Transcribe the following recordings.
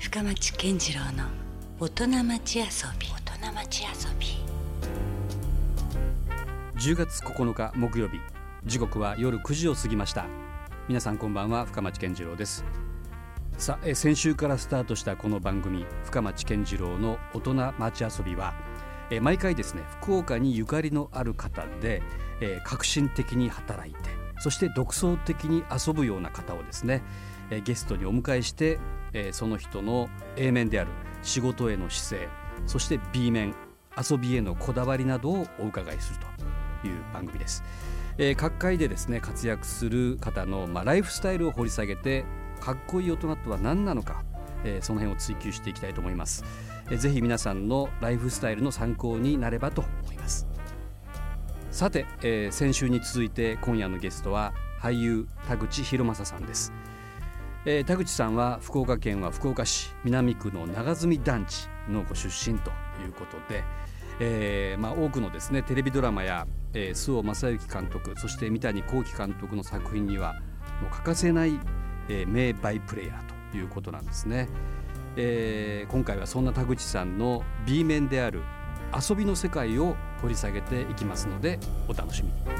深町健次郎の大人町遊び。大人町遊び。10月9日木曜日。時刻は夜9時を過ぎました。皆さんこんばんは深町健次郎です。さあえ先週からスタートしたこの番組深町健次郎の大人町遊びはえ毎回ですね福岡にゆかりのある方で、え革新的に働いてそして独創的に遊ぶような方をですね、えゲストにお迎えして、えその人の A 面である仕事への姿勢そして B 面遊びへのこだわりなどをお伺いするという番組です。え各界でですね活躍する方の、まあ、ライフスタイルを掘り下げてかっこいい大人とは何なのか、えその辺を追求していきたいと思います。ぜひ皆さんのライフスタイルの参考になればと思いますさて、えー、先週に続いて今夜のゲストは俳優田口博正さんです、えー、田口さんは福岡県は福岡市南区の長住団地のご出身ということで、えーまあ、多くのですねテレビドラマや、えー、周防正行監督そして三谷幸喜監督の作品にはもう欠かせない、えー、名バイプレーヤーということなんですね。えー、今回はそんな田口さんの B 面である遊びの世界を掘り下げていきますのでお楽しみに。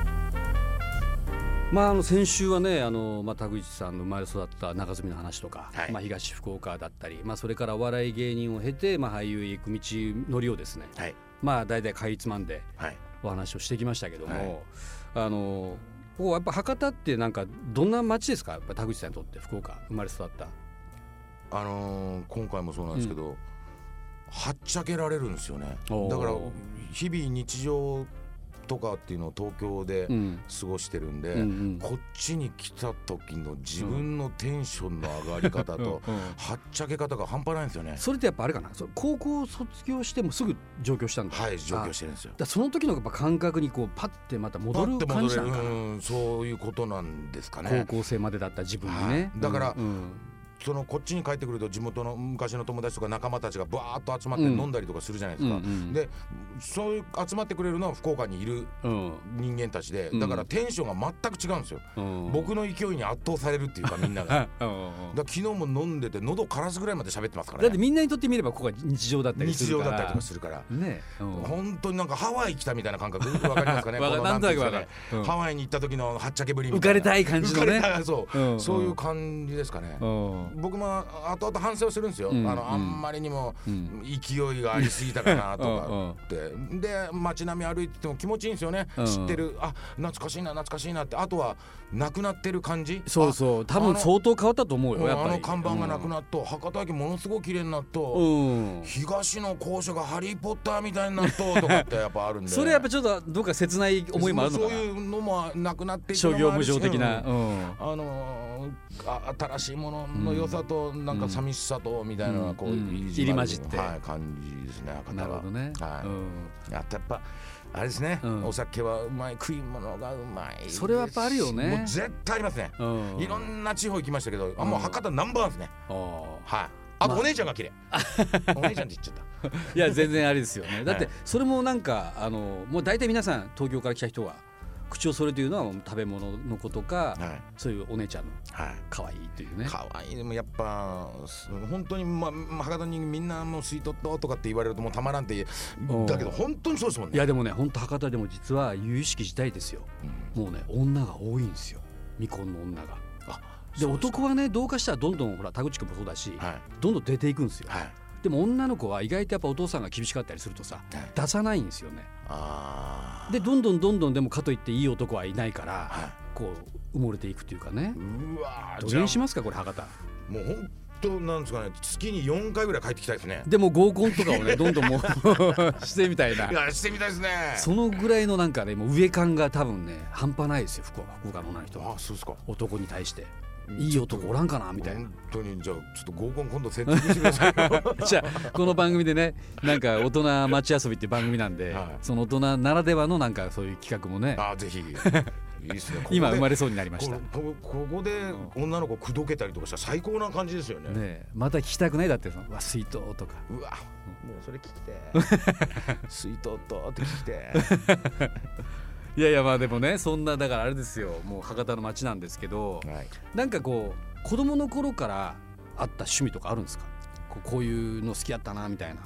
まあ、あの先週はねあの、まあ、田口さんの生まれ育った中住の話とか、はい、まあ、東福岡だったり、まあ、それからお笑い芸人を経て、まあ、俳優へ行く道のりをですね、はい、まあ、大体かいつまんでお話をしてきましたけども、はい、あのここやっぱ博多ってなんかどんな街ですか？やっぱ田口さんにとって福岡生まれ育った。あのー、今回もそうなんですけど、うん、はっちゃけられるんですよね。だから日々日常とかっていうのを東京で過ごしてるんで、うんうん、こっちに来た時の自分のテンションの上がり方と、はっちゃけ方が半端ないんですよね。それってやっぱあれかな？高校卒業してもすぐ上京したんだ。はい上京してるんですよ。だその時のやっぱ感覚にこうパッてまた戻る感じなんかな、うん、そういうことなんですかね。高校生までだった自分にね、はい、だから、うんそのこっちに帰ってくると地元の昔の友達とか仲間たちがバーッと集まって飲んだりとかするじゃないですか、うんうんうん、でそういう集まってくれるのは福岡にいる人間たちで、だからテンションが全く違うんですよ、うん、僕の勢いに圧倒されるっていうか みんなが。だ昨日も飲んでて喉枯らすぐらいまで喋ってますからね。だってみんなにとってみればここが日常だったりするから。日常だったりとかするから。ね、うん、本当になんかハワイ来たみたいな感覚わかりますかね このなんか、ね。うん、ハワイに行った時のはっちゃけぶりみたいな。浮かれたい感じのね。そう、うん、そういう感じですかね、僕も後々反省をするんですよ、うん、あのあんまりにも勢いがありすぎたかなとかって。で街並み歩いてても気持ちいいんですよね、知ってる。あ懐かしいな懐かしいなって。あとはなくなってる感じ？そうそう。多分相当変わったと思うよやっぱり。あの看板がなくなっと、博多駅ものすごく綺麗になっと、東の校舎がハリー・ポッターみたいになっととかってやっぱあるんで。それやっぱちょっとどっか切ない思いもあるのかな。そういうのもなくなって商業無償的な、あのあ新しいものの良さとなんか寂しさとみたいなこう、入り混じって、はい、感じですねなるほどね、はい、やっやっぱあれですね、お酒はうまい食い物がうまい。それはやっぱあるよね。もう絶対ありますね、いろんな地方行きましたけど、あもう博多ナンバーワンですね。はい。あとお姉ちゃんが綺麗。お姉ちゃんって言っちゃった。いや全然あれですよね。だってそれもなんかあのもう大体皆さん東京から来た人は口をそれというのは食べ物のことか、はい、そういうお姉ちゃんの可愛いというね。可愛い。でもやっぱ本当にまあ博多にみんなもうスイートとかって言われるともうたまらんってだけど本当にそうですもんね。いやでもね本当博多でも実は由々しき時代ですよ、うん、もうね女が多いんですよ。未婚の女が。で男はねどうかしたらどんどんほら田口君もそうだし、はい、どんどん出ていくんですよ。はい。でも女の子は意外とやっぱお父さんが厳しかったりするとさ、出さないんですよね。でどんどんどんどんでもかといっていい男はいないから、はい、こう埋もれていくというかね。うわどげにしますかこれ博多。もう本当なんですかね月に4回ぐらい帰ってきたいですね。でも合コンとかをね どんどんもう してみたいな。いやしてみたいですね。そのぐらいのなんかねもう上感が多分ね半端ないですよ福岡福岡の女の人はあそうですか。男に対していい男おらんかなみたいな。本当にじゃあちょっと合コン今度説明してください じゃあこの番組でねなんか大人町遊びっていう番組なんで、はい、その大人ならではのなんかそういう企画もね。あぜひ。いいですね、今生まれそうになりました。ここで女の子口説けたりとかしたら最高な感じですよね。ねまた聞きたくない？だってそのわ水筒とか。うわ。もうそれ聞きて 水筒とって聞きていやいやまあでもねそんなだからあれですよ。もう博多の街なんですけど、はい、なんかこう子供の頃からあった趣味とかあるんですか？こういうの好きやったなみたいな。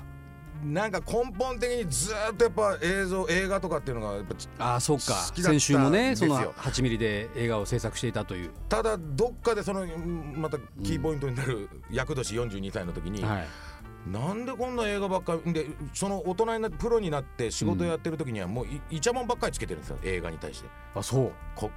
なんか根本的にずっとやっぱ映像映画とかっていうのがやっぱああそうか。先週もねその8ミリで映画を制作していたという、ただどっかでそのまたキーポイントになる厄年42歳の時に、はいなんでこんな映画ばっかりでその大人になってプロになって仕事やってる時にはもういイチャモンばっかりつけてるんですよ映画に対してあそう。こ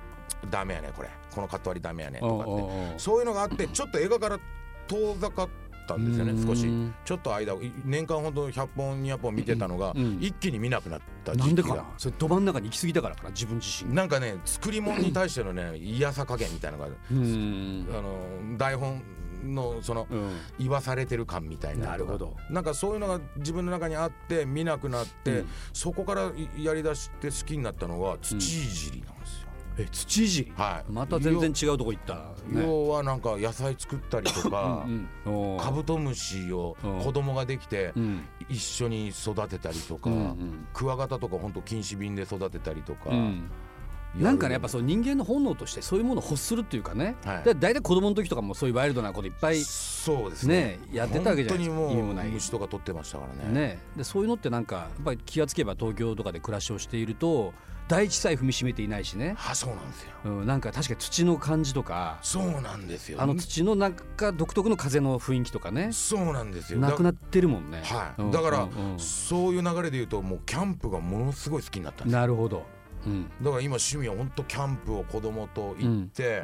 ダメやねこれ。このカット割りダメやねとかって。そういうのがあってちょっと映画から遠ざかったんですよねうん。少し。ちょっと間年間ほんと100本200本見てたのがうん。うん一気に見なくなったなんでか。な時期がそれど真ん中に行き過ぎたからかな自分自身が。なんかね作り物に対してのね 嫌さ加減みたいなのがあの台本のそのうん。言わされてる感みたいな。なるほど。なんかそういうのが自分の中にあって見なくなって、うん。そこからやりだして好きになったのが土いじりなんですよ、え土いじり？はい。また全然違うとこ行った。ね。要要はなんか野菜作ったりとかうんカブトムシをうん。子供ができてうん。一緒に育てたりとか、うんうん。クワガタとか本当禁止瓶で育てたりとか、うなんかねやっぱそう人間の本能としてそういうものを欲するっていうかね、はい。だ大体子供の時とかもそういうワイルドなこといっぱいそうですね。ねやってたわけじゃないですか本当にもう虫とか取ってましたからね。ね、でそういうのってなんかやっぱり気がつけば東京とかで暮らしをしていると大地さえ踏みしめていないしね、あそうなんですよ。うん、なんか確かに土の感じとか。そうなんですよ。あの土のなんか独特の風の雰囲気とかね。そうなんですよ。なくなってるもんね。はい、うんだから、そういう流れで言うともうキャンプがものすごい好きになったんですよ。なるほど。うん。だから今趣味は本当キャンプを子供と行って、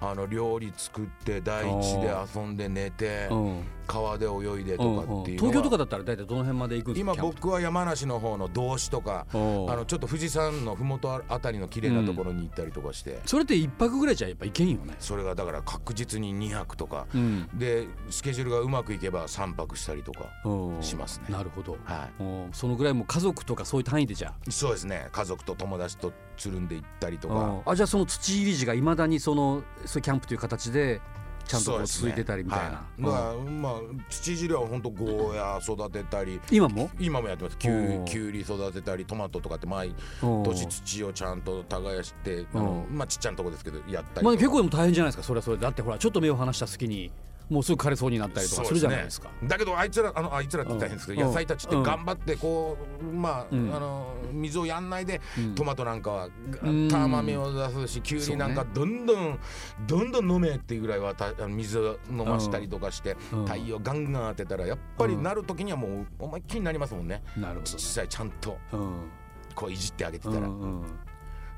あの料理作って大地で遊んで寝てうん川で泳いでとうんうん。かっていうのは。東京とかだったら大体どの辺まで行く今僕は山梨の方の道志とかあのちょっと富士山の麓あたりの綺麗なところに行ったりとかして、それって一泊ぐらいじゃやっぱ行けんよね？それがだから確実に2泊とか。うん。でスケジュールがうまくいけば3泊したりとかう。んしますね。なるほど。はう。んそのぐらいもう家族とかそういう単位でじゃいそうですね。家族と友達とつるんで行ったりとあ。かあじゃあその土入り地がいまだにそのそういうキャンプという形でちゃんとこそう続いてたりみたいな。はい。だからまあ土汁は本当ゴーヤ育てたり。今も？今もやってます。きゅきゅうり育てたりトマトとかって毎うん年土をちゃんと耕してあのまあちっちゃなとこですけどやったりまあ結構でも大変じゃないですか。それはそれで。だってほらちょっと目を離した隙にもうすぐ枯れそうになったりとかするじゃないですか。だけどあいつらあのあいつらって言ったら変ですけど、うん。野菜たちって頑張ってこうまあ、うん。あの水をやんないで、うん。トマトなんかはんたまみを出すしきゅうりなんかどんどん、どんどん飲めっていうぐらいはた水を飲ましたりとかして、うん。太陽ガンガン当てたらやっぱりなる時にはもう思いっきりになりますもんね。なるほ実際ちゃんとこういじってあげてたら、うんうん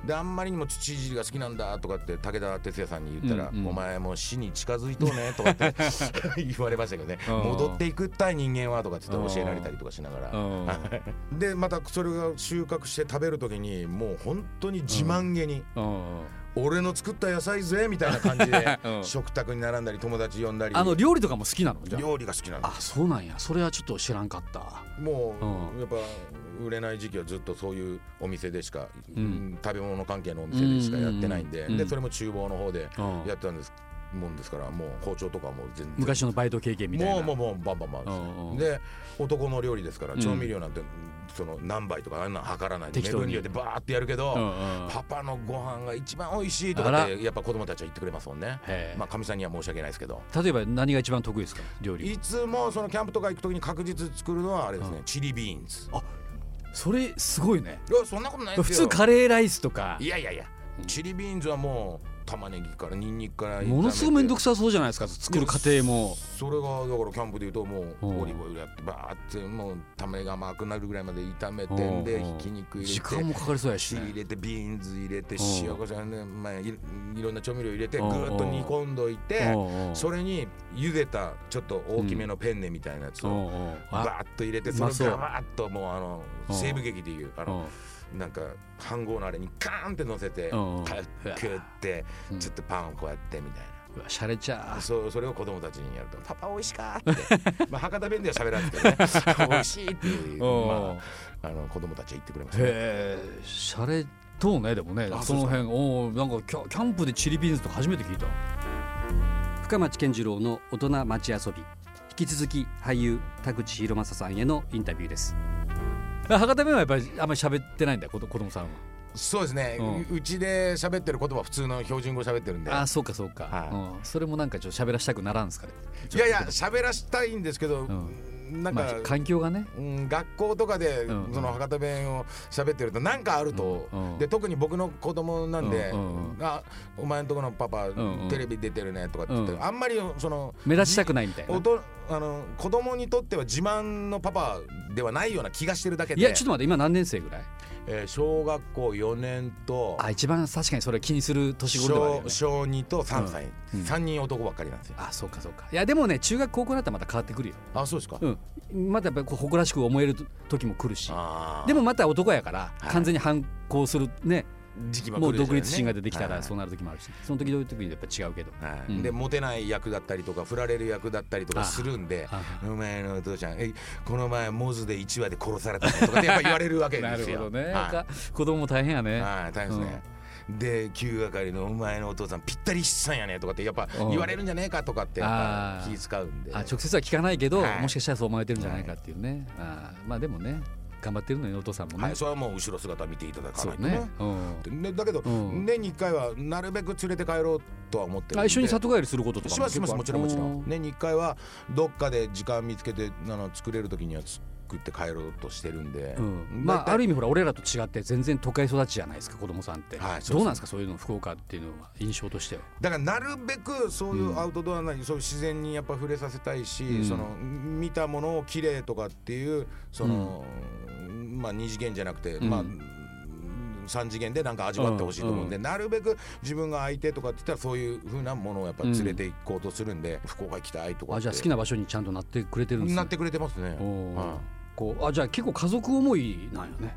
であんまりにも土いじりが好きなんだとかって武田鉄矢さんに言ったら、うんうん。お前もう死に近づいとうねとかって 言われましたけどね。うん。戻っていくったい人間はとかって教えられたりとかしながら。うん。でまたそれが収穫して食べる時にもう本当に自慢げに、うん俺の作った野菜ぜみたいな感じで うん。食卓に並んだり友達呼んだり。あの料理とかも好きなのじゃ料理が好きなのああそうなんや。それはちょっと知らんかった。もう、うん。やっぱ売れない時期はずっとそういうお店でしか、うん。うん食べ物関係のお店でしかやってないんで,、でそれも厨房の方でうん。やってたんですもんですからもう包丁とかはもう全然。昔のバイト経験みたいな。もうもうもうバンバンバンですね。うんうんで男の料理ですからうん。調味料なんて、その何杯とかあんなん測らないで目適当に。分量でバーってやるけど、うんうん。パパのご飯が一番美味しいとかっあてやっぱ子供たちは言ってくれますもんね。まあかみさんには申し訳ないですけど。例えば何が一番得意ですか料理いつもそのキャンプとか行く時に確実作るのはあれですね、うん。チリビーンズ。それすごいね。いやそんなことないですよ。普通カレーライスとか。いやいやいや、うん。チリビーンズはもう玉ねぎからニンニクからものすごい面倒くささそうじゃないですか作る過程も。それがだからキャンプでいうともうう。んオリーブオイルやってバーってもう玉ねぎが甘くなるぐらいまで炒めてう。んでうんひき肉入時れて間もかかりそうやしシ入ねれてビーンズ入れてう。ん塩コショウね、まあ、いいろんな調味料入れてぐっと煮込んどいてそれに茹でたちょっと大きめのペンネみたいなやつをバーッと入れてそれをガバーッともうあのう。ん西部劇でいうあのう。んなんか飯盒のあれにカーンって乗せて食ってうんちょっとパンをこうやってみたいな。うわしゃれちゃそうそれを子供たちにやると「パパ美味しか?」って。まあ博多弁では喋らないですけどね。美味しいっていう、うん。まあ、あの子供たちは言ってくれますね。へえしゃれとうねでもねあその辺。おーなんかキャキャンプでチリビーンズとか初めて聞いた。深町健次郎の大人町遊び。引き続き俳優田口博正さんへのインタビューです。あ博多弁はやっぱりあんまり喋ってないんだ子子供さんは。そうですね、うちで喋ってる言葉普通の標準語喋ってるんで。あそうかそうか、はい。うん、それもなんかちょっと喋らしたくならんすかね。いやいや喋らしたいんですけど、うんなんか、まあ、環境がね、うん、学校とかでその博多弁を喋ってると何かあると、うんで特に僕の子供なんで「うんあお前んとこのパパ、うんテレビ出てるね」とかって言って、あんまりその目立ちたくないみたいな。あの子供にとっては自慢のパパではないような気がしてるだけで。いやちょっと待って今何年生ぐらい？えー、小学校4年とあ一番確かにそれ気にする年頃ではね、小2と3歳、うん、3人男ばっかりなんですよ。あそうかそうか。いやでもね中学高校だったらまた変わってくるよ。あそうですか、うん、またやっぱり誇らしく思える時も来るし。でもまた男やから、完全に反抗するね時期もう独立心が出てきたらそうなる時もあるし、その時どういう時にやっぱ違うけど、でモテない役だったりとか振られる役だったりとかするんで「お前のお父ちゃんえこの前モズで1話で殺された」とかってやっぱ 言われるわけですよ。なるほどね、子供も大変やね。はい大変ですね、で旧係の「お前のお父さんぴったり七三やね」とかってやっぱ言われるんじゃねえかとかってやっぱ気使うんで。あ直接は聞かないけど、もしかしたらそう思われてるんじゃないかっていうね、あ。まあでもね頑張ってるのよお父さんもね、はい、それはもう後ろ姿見ていただかないとね。うん、ねだけど、うん、年に1回はなるべく連れて帰ろうとは思ってる一緒に里帰りすることとかしますしますもちろんもちろん。年に1回はどっかで時間見つけてあの作れる時には作って帰ろうとしてるんで、うん、まあある意味ほら俺らと違って全然都会育ちじゃないですか子供さんって、はい、どうなんですかそういうの福岡っていうのは印象としては。だからなるべくそういうアウトドアなり、うん、そういう自然にやっぱ触れさせたいし、うん、その見たものを綺麗とかっていうその、まあ二次元じゃなくて、まあ3次元でなんか味わってほしいと思うんで、なるべく自分が相手とかって言ったらそういうふうなものをやっぱ連れていこうとするんで、うん、福岡行きたいとかあじゃあ好きな場所にちゃんとなってくれてるんですね。なってくれてますね、こうあじゃあ結構家族思いなんよね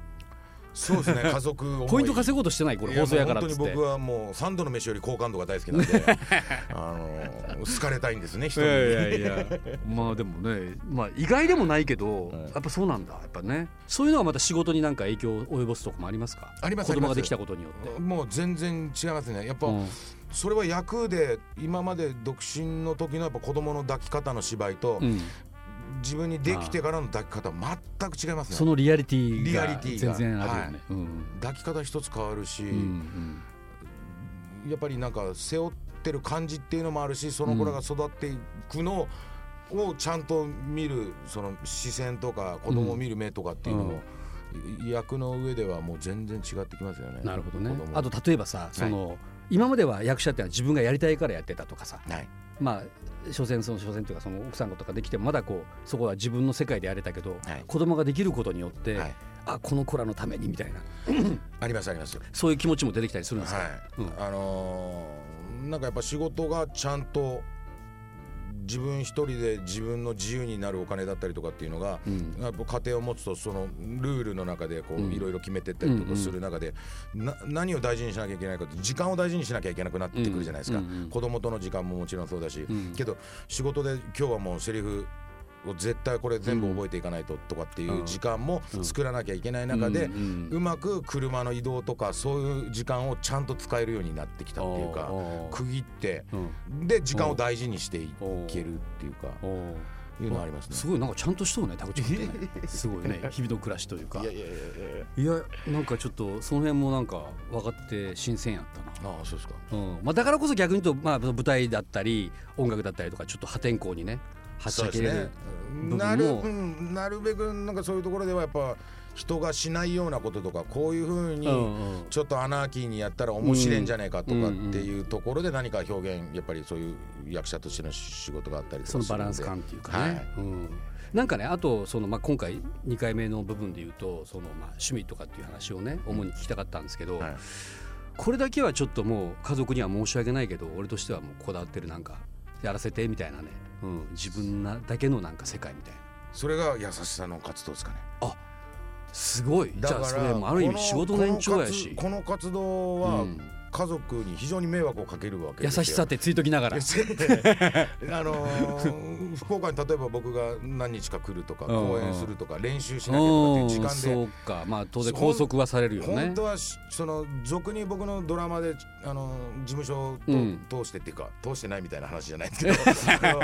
そうですね 家族ポイント稼ごうとしてないこれ放送やから本当に僕はもう三度の飯より好感度が大好きなんで あの好かれたいんですね人に。いやいや まあでもねまあ意外でもないけど、やっぱそうなんだやっぱね。そういうのはまた仕事になんか影響を及ぼすとこもありますか？あります。子供ができたことによって。もう全然違いますね。やっぱ、うん。それは役で今まで独身の時のやっぱ子供の抱き方の芝居と、うん、自分にできてからの抱き方全く違いますね。そのリアリティが全然あるよね、はい。うん、抱き方一つ変わるし、うんうん、やっぱりなんか背負ってる感じっていうのもあるしその子らが育っていくのをちゃんと見るその視線とか子供を見る目とかっていうのも、役の上ではもう全然違ってきますよね。なるほどね。あと例えばさその、はい、今までは役者ってのは自分がやりたいからやってたとかさ、はい、まあ所詮その所詮というかその奥さんとかできてもまだこうそこは自分の世界でやれたけど、はい、子供ができることによって、はい、あこの子らのためにみたいな。ありますありますそういう気持ちも出てきたりするんですか、はい。うん、あのー、なんかやっぱ仕事がちゃんと自分一人で自分の自由になるお金だったりとかっていうのが、うん、やっぱ家庭を持つとそのルールの中でこういろいろ決めてったりとかする中で、な何を大事にしなきゃいけないかって時間を大事にしなきゃいけなくなってくるじゃないですか、子供との時間ももちろんそうだし、けど仕事で今日はもうセリフ絶対これ全部覚えていかないととかっていう時間も作らなきゃいけない中で、うまく車の移動とかそういう時間をちゃんと使えるようになってきたっていうか区切ってで時間を大事にしていけるっていうか。いうのありますね。すごいなんかちゃんとしとうね、田口君ね。すごいね、日々の暮らしというか。いやいやいやいや。なんかちょっとその辺もなんか分かって新鮮やったな。ああ、そうですか。うん、まあだからこそ逆に言うとまあ舞台だったり音楽だったりとかちょっと破天荒にねはちゃけれるなる、うん、なるべくなんかそういうところではやっぱ人がしないようなこととかこういうふうにちょっとアナーキーにやったら面白いんじゃないかとかっていうところで何か表現やっぱりそういう役者としての仕事があったりそのバランス感っていうかね、はい。うん、なんかねあとその、まあ、今回2回目の部分で言うとその、まあ、趣味とかっていう話をね主に聞きたかったんですけど、はい、これだけはちょっともう家族には申し訳ないけど俺としてはもうこだわってるなんかやらせてみたいなね。うん、自分なだけのなんか世界みたいな。それが優しさの活動ですかね。あすごい。じゃあそれもある意味仕事の延長やし。この活動は、うん、家族に非常に迷惑をかけるわけ優しさってついときながら。あのー、福岡に例えば僕が何日か来るとか講演するとか練習しなきゃとかっていう時間で。そうか。まあ当然拘束はされるよね。本当はその俗に僕のドラマであの事務所と通してっていうか、通してないみたいな話じゃないですけど。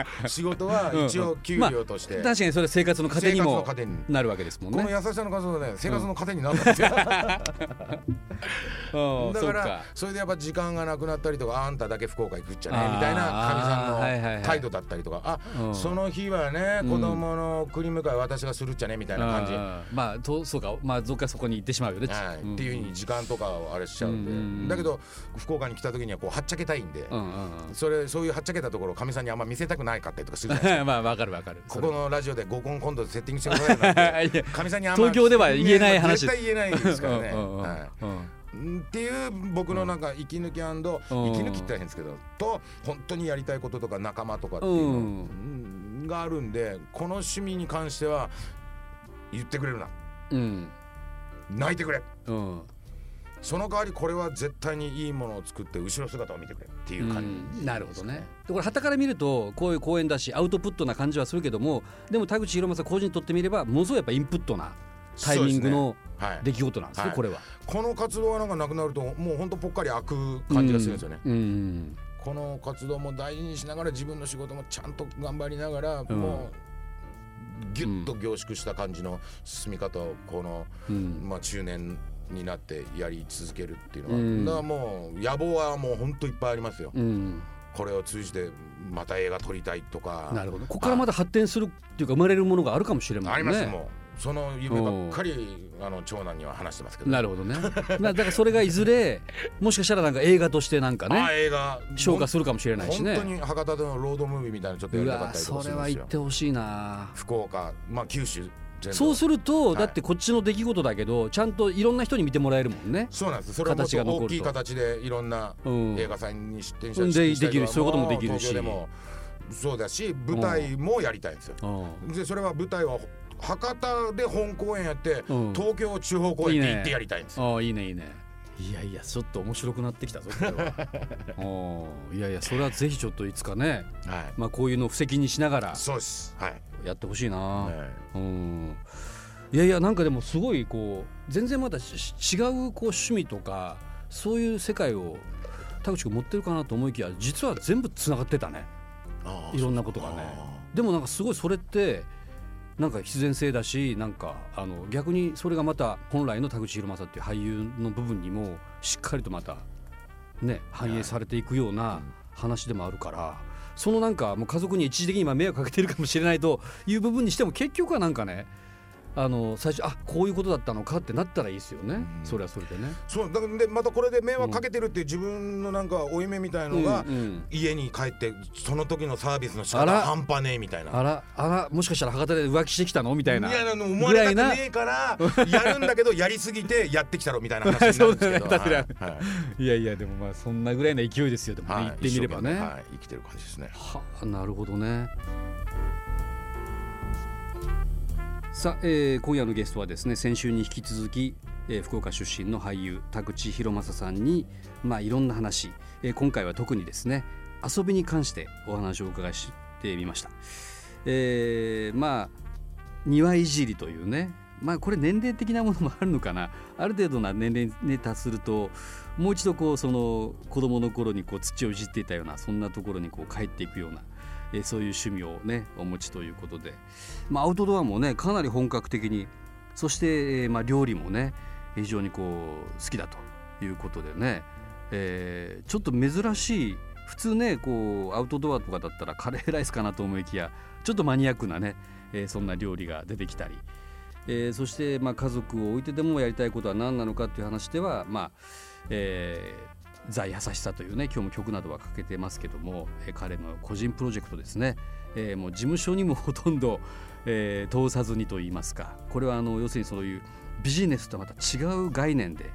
仕事は一応給料として、まあ、確かにそれ生活の糧にもなるわけですもんね。この優しさの数はね生活の糧になるんですよ、だからそれでやっぱ時間がなくなったりとかあんただけ福岡行くっちゃねみたいなかみさんの態度だったりとか。あ、その日はね子供の送り迎え私がするっちゃねみたいな感じ。まあとそうかまあどっかそこに行ってしまうよね、はい。っていうふうに時間とかをあれしちゃうんで、だけど福岡に来た時にはこうはっちゃけたいんで、それそういうはっちゃけたところかみさんにあんま見せたくないかったりとかするじゃないですか。まあわかるわかる。ここのラジオで合コン今度セッティングしてくださいなんかみさんにあんま東京では言えない話。絶対言えないですからね、はいっていう僕のなんか息抜き息抜きって変ですけどと本当にやりたいこととか仲間とかっていうのがあるんでこの趣味に関しては言ってくれるな、うん、泣いてくれ、うん、その代わりこれは絶対にいいものを作って後ろ姿を見てくれっていう感じ、うん、なるほどね。これはたから見るとこういう公演だしアウトプットな感じはするけどもでも田口博正個人にとってみればものすごいやっぱインプットなタイミングの出来事なんですね、はい、これは。この活動はなんかなくなるともう本当ぽっかり開く感じがするんですよね。うんうん。この活動も大事にしながら自分の仕事もちゃんと頑張りながら、うん、もうギュッと凝縮した感じの進み方をこの、うん、まあ、中年になってやり続けるっていうのは、うん、だからもう野望はもう本当いっぱいありますよ。うん。これを通じてまた映画撮りたいとか。なるほど。ここからまた発展するっていうか生まれるものがあるかもしれない、ね、ありますもうその夢ばっかりあの長男には話してますけど、なるほどね。だからそれがいずれもしかしたらなんか映画としてなんかね映画消化するかもしれないしね。本当に博多でのロードムービーみたいなちょっとやりたかったりとかそれは行ってほしいな。福岡まあ九州そうすると、はい、だってこっちの出来事だけどちゃんといろんな人に見てもらえるもんね。そうなんです。それは形が大きい形でいろんな映画祭に出展したり、うん、できる。そういうこともできるし。そうだし舞台もやりたいんですよ。でそれは舞台は博多で本公演やって、うん、東京地方公演で行ってやりたいんですよ。いいねいいね。いやいやちょっと面白くなってきたぞこれは。いやいやそれはぜひちょっといつかね、はい、まあこういうのを布石にしながらそうです。はい。やってほしいな、はい、うん。いやいやなんかでもすごいこう全然また違うこう趣味とかそういう世界を田口君持ってるかなと思いきや実は全部つながってたね。いろんなことがね。でもなんかすごいそれってなんか必然性だしなんかあの逆にそれがまた本来の田口博正っていう俳優の部分にもしっかりとまたね反映されていくような話でもあるから。そのなんかもう家族に一時的に今迷惑かけてるかもしれないという部分にしても結局はなんかねあの最初あこういうことだったのかってなったらいいですよね、うん、それはそれでね。そうだからでまたこれで迷惑かけてるっていう自分のなんか負い目みたいのが、家に帰ってその時のサービスの仕方半端ねえみたいな。あらあらもしかしたら博多で浮気してきたの？みたいな。いやあの思われたくねえからやるんだけどやりすぎてやってきたろみたいな話になるんですけど。はい、い。やいやでもまあそんなぐらいの勢いですよ。でもね、はい、言ってみればね、はい、生きてる感じですね。はあなるほどねさあ、えー、今夜のゲストはですね先週に引き続き、えー、福岡出身の俳優田口博正さんに、まあ、いろんな話、えー、今回は特にですね遊びに関してお話をお伺いしてみました。えー、まあ庭いじりというねまあこれ年齢的なものもあるのかなある程度な年齢に達するともう一度こうその子供の頃にこう土をいじっていたようなそんなところにこう帰っていくようなえそういう趣味をねお持ちということで、まあ、アウトドアもねかなり本格的にそして、えまあ、料理もね非常にこう好きだということでね、えー、ちょっと珍しい普通ねこうアウトドアとかだったらカレーライスかなと思いきやちょっとマニアックなね、えー、そんな料理が出てきたり、えー、そして、まあ、家族を置いてでもやりたいことは何なのかっていう話では、まあえザ・優しさというね今日も曲などはかけてますけども、えー、彼の個人プロジェクトですね、えー、もう事務所にもほとんど、えー、通さずにといいますか。これはあの要するにそういうビジネスとまた違う概念で、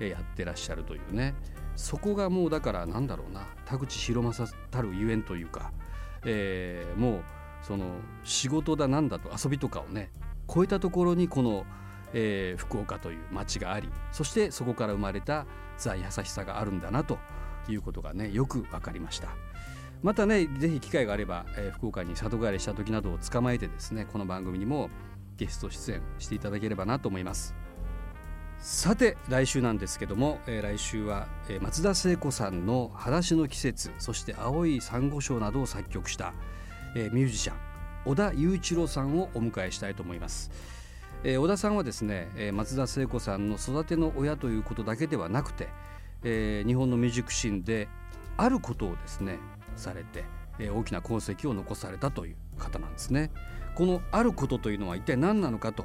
え、やってらっしゃるというね。そこがもうだからなんだろうな。田口博正たるゆえんというか、えー、もうその仕事だなんだと遊びとかをね超えたところにこの、えー、福岡という町がありそしてそこから生まれたザ・優しさがあるんだなということがねよく分かりましたまたねぜひ機会があれば、えー、福岡に里帰りした時などを捕まえてですねこの番組にもゲスト出演していただければなと思いますさて来週なんですけども、えー、来週は、えー、松田聖子さんの「裸足の季節」そして「青い珊瑚礁」などを作曲した、えー、ミュージシャン小田雄一郎さんをお迎えしたいと思います。えー、小田さんはですね、えー、松田聖子さんの育ての親ということだけではなくて、えー、日本のミュージックシーンであることをですねされて、えー、大きな功績を残されたという方なんですね。このあることというのは一体何なのかと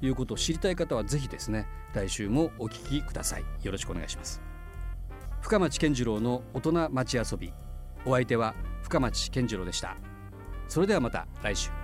いうことを知りたい方はぜひですね来週もお聞きください。よろしくお願いします。深町健次郎の大人町遊び。お相手は深町健次郎でした。それではまた来週。